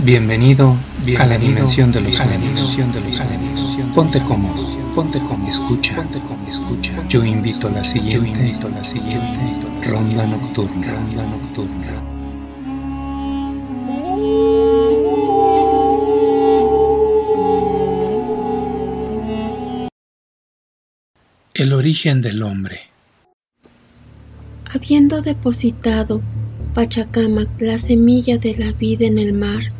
Bienvenido, a la dimensión de los sueños. Ponte cómodo, ponte cómodo, escucha, ponte cómodo, escucha. Yo invito a la siguiente, yo invito a la siguiente ronda nocturna, ronda nocturna. El origen del hombre. Habiendo depositado Pachacamac la semilla de la vida en el mar,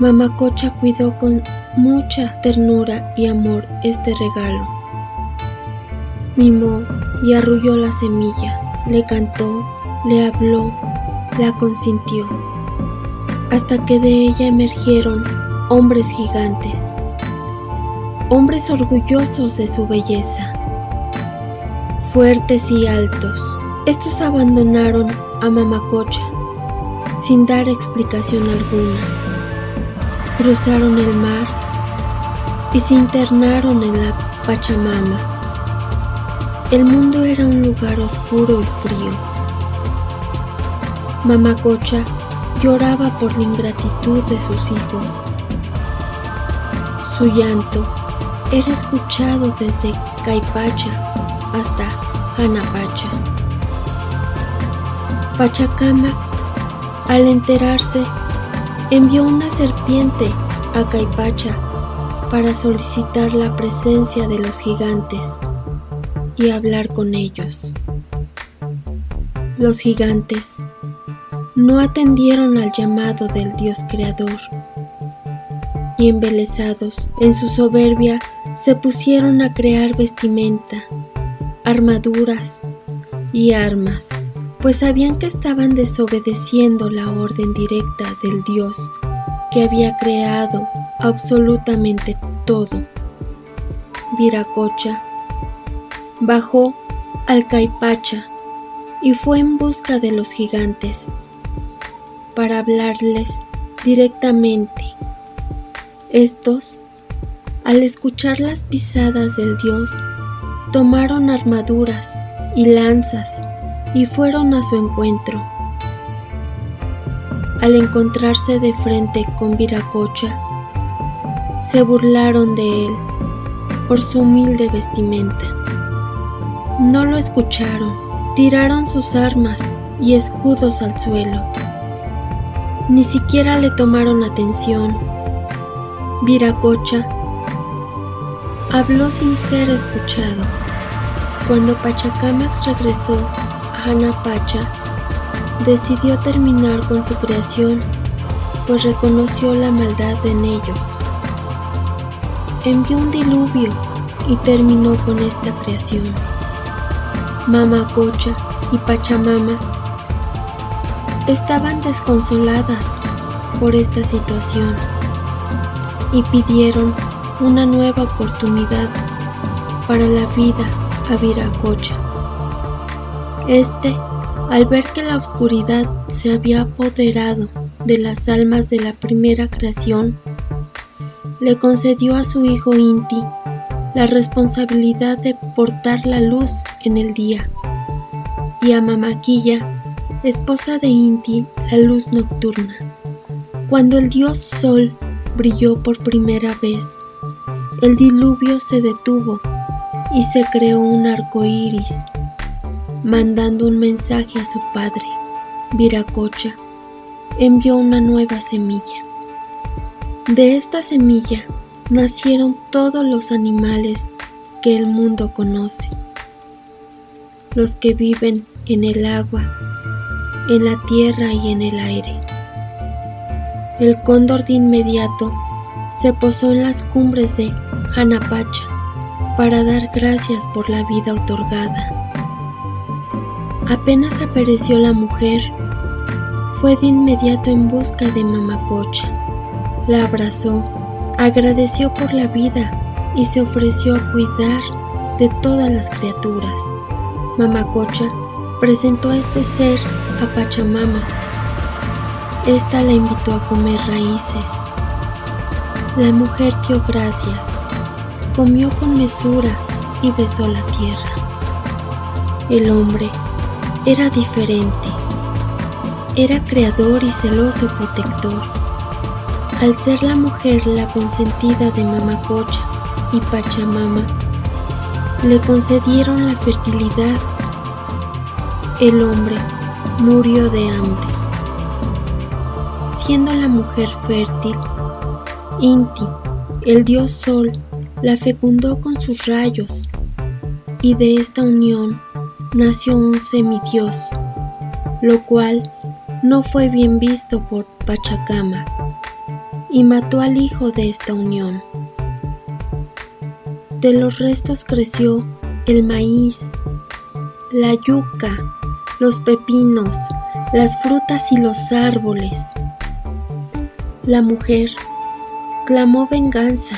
Mamacocha cuidó con mucha ternura y amor este regalo. Mimó y arrulló la semilla, le cantó, le habló, la consintió, hasta que de ella emergieron hombres gigantes, hombres orgullosos de su belleza, fuertes y altos. Estos abandonaron a Mamacocha sin dar explicación alguna cruzaron el mar y se internaron en la Pachamama. El mundo era un lugar oscuro y frío. Mamacocha lloraba por la ingratitud de sus hijos. Su llanto era escuchado desde Caipacha hasta Hanapacha. Pachacama, al enterarse envió una serpiente a Caipacha para solicitar la presencia de los gigantes y hablar con ellos. Los gigantes no atendieron al llamado del Dios Creador y embelesados en su soberbia se pusieron a crear vestimenta, armaduras y armas pues sabían que estaban desobedeciendo la orden directa del Dios que había creado absolutamente todo. Viracocha bajó al Caipacha y fue en busca de los gigantes para hablarles directamente. Estos, al escuchar las pisadas del Dios, tomaron armaduras y lanzas y fueron a su encuentro. Al encontrarse de frente con Viracocha, se burlaron de él por su humilde vestimenta. No lo escucharon, tiraron sus armas y escudos al suelo. Ni siquiera le tomaron atención. Viracocha habló sin ser escuchado. Cuando Pachacamac regresó Pacha decidió terminar con su creación, pues reconoció la maldad en ellos. Envió un diluvio y terminó con esta creación. Mama Cocha y Pachamama estaban desconsoladas por esta situación y pidieron una nueva oportunidad para la vida a Viracocha. Este, al ver que la oscuridad se había apoderado de las almas de la primera creación, le concedió a su hijo Inti la responsabilidad de portar la luz en el día y a Mamaquilla, esposa de Inti, la luz nocturna. Cuando el dios Sol brilló por primera vez, el diluvio se detuvo y se creó un arco iris mandando un mensaje a su padre, Viracocha, envió una nueva semilla. De esta semilla nacieron todos los animales que el mundo conoce, los que viven en el agua, en la tierra y en el aire. El cóndor de inmediato se posó en las cumbres de Hanapacha para dar gracias por la vida otorgada Apenas apareció la mujer, fue de inmediato en busca de Mamacocha. La abrazó, agradeció por la vida y se ofreció a cuidar de todas las criaturas. Mamacocha presentó a este ser a Pachamama. Esta la invitó a comer raíces. La mujer dio gracias, comió con mesura y besó la tierra. El hombre era diferente. Era creador y celoso protector. Al ser la mujer la consentida de Mamacocha y Pachamama, le concedieron la fertilidad. El hombre murió de hambre. Siendo la mujer fértil, Inti, el dios Sol, la fecundó con sus rayos, y de esta unión nació un semidios, lo cual no fue bien visto por Pachacama, y mató al hijo de esta unión. De los restos creció el maíz, la yuca, los pepinos, las frutas y los árboles. La mujer clamó venganza.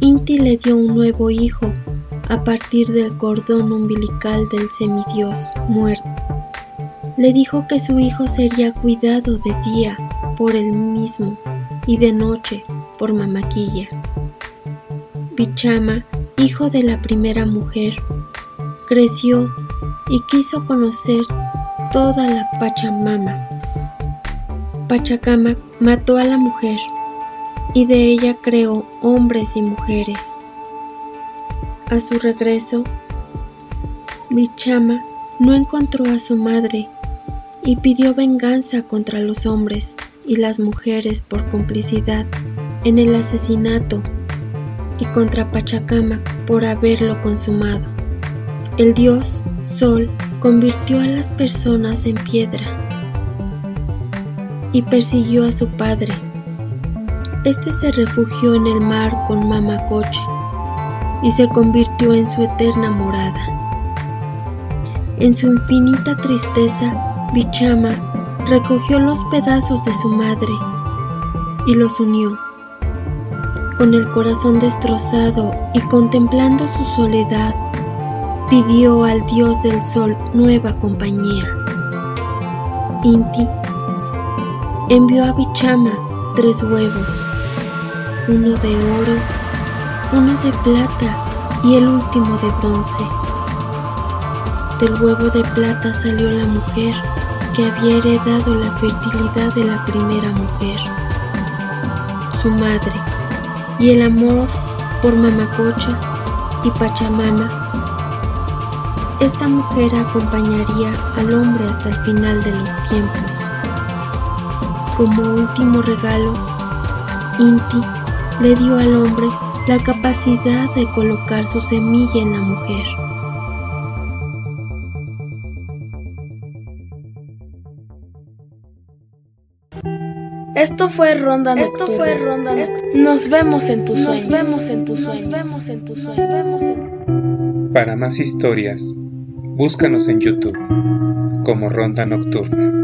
Inti le dio un nuevo hijo a partir del cordón umbilical del semidios muerto. Le dijo que su hijo sería cuidado de día por él mismo y de noche por Mamaquilla. Bichama, hijo de la primera mujer, creció y quiso conocer toda la Pachamama. Pachacama mató a la mujer y de ella creó hombres y mujeres. A su regreso, Bichama no encontró a su madre y pidió venganza contra los hombres y las mujeres por complicidad en el asesinato y contra Pachacama por haberlo consumado. El dios Sol convirtió a las personas en piedra y persiguió a su padre. Este se refugió en el mar con Mamacoche y se convirtió en su eterna morada. En su infinita tristeza, Bichama recogió los pedazos de su madre y los unió. Con el corazón destrozado y contemplando su soledad, pidió al dios del sol nueva compañía. Inti envió a Bichama tres huevos, uno de oro, uno de plata y el último de bronce. Del huevo de plata salió la mujer que había heredado la fertilidad de la primera mujer, su madre, y el amor por Mamacocha y Pachamama. Esta mujer acompañaría al hombre hasta el final de los tiempos. Como último regalo, Inti le dio al hombre la capacidad de colocar su semilla en la mujer. Esto fue Ronda Esto fue Ronda Nos vemos en tus sueños. Nos vemos en tus sueños. Nos vemos en tus sueños. Para más historias, búscanos en YouTube como Ronda Nocturna.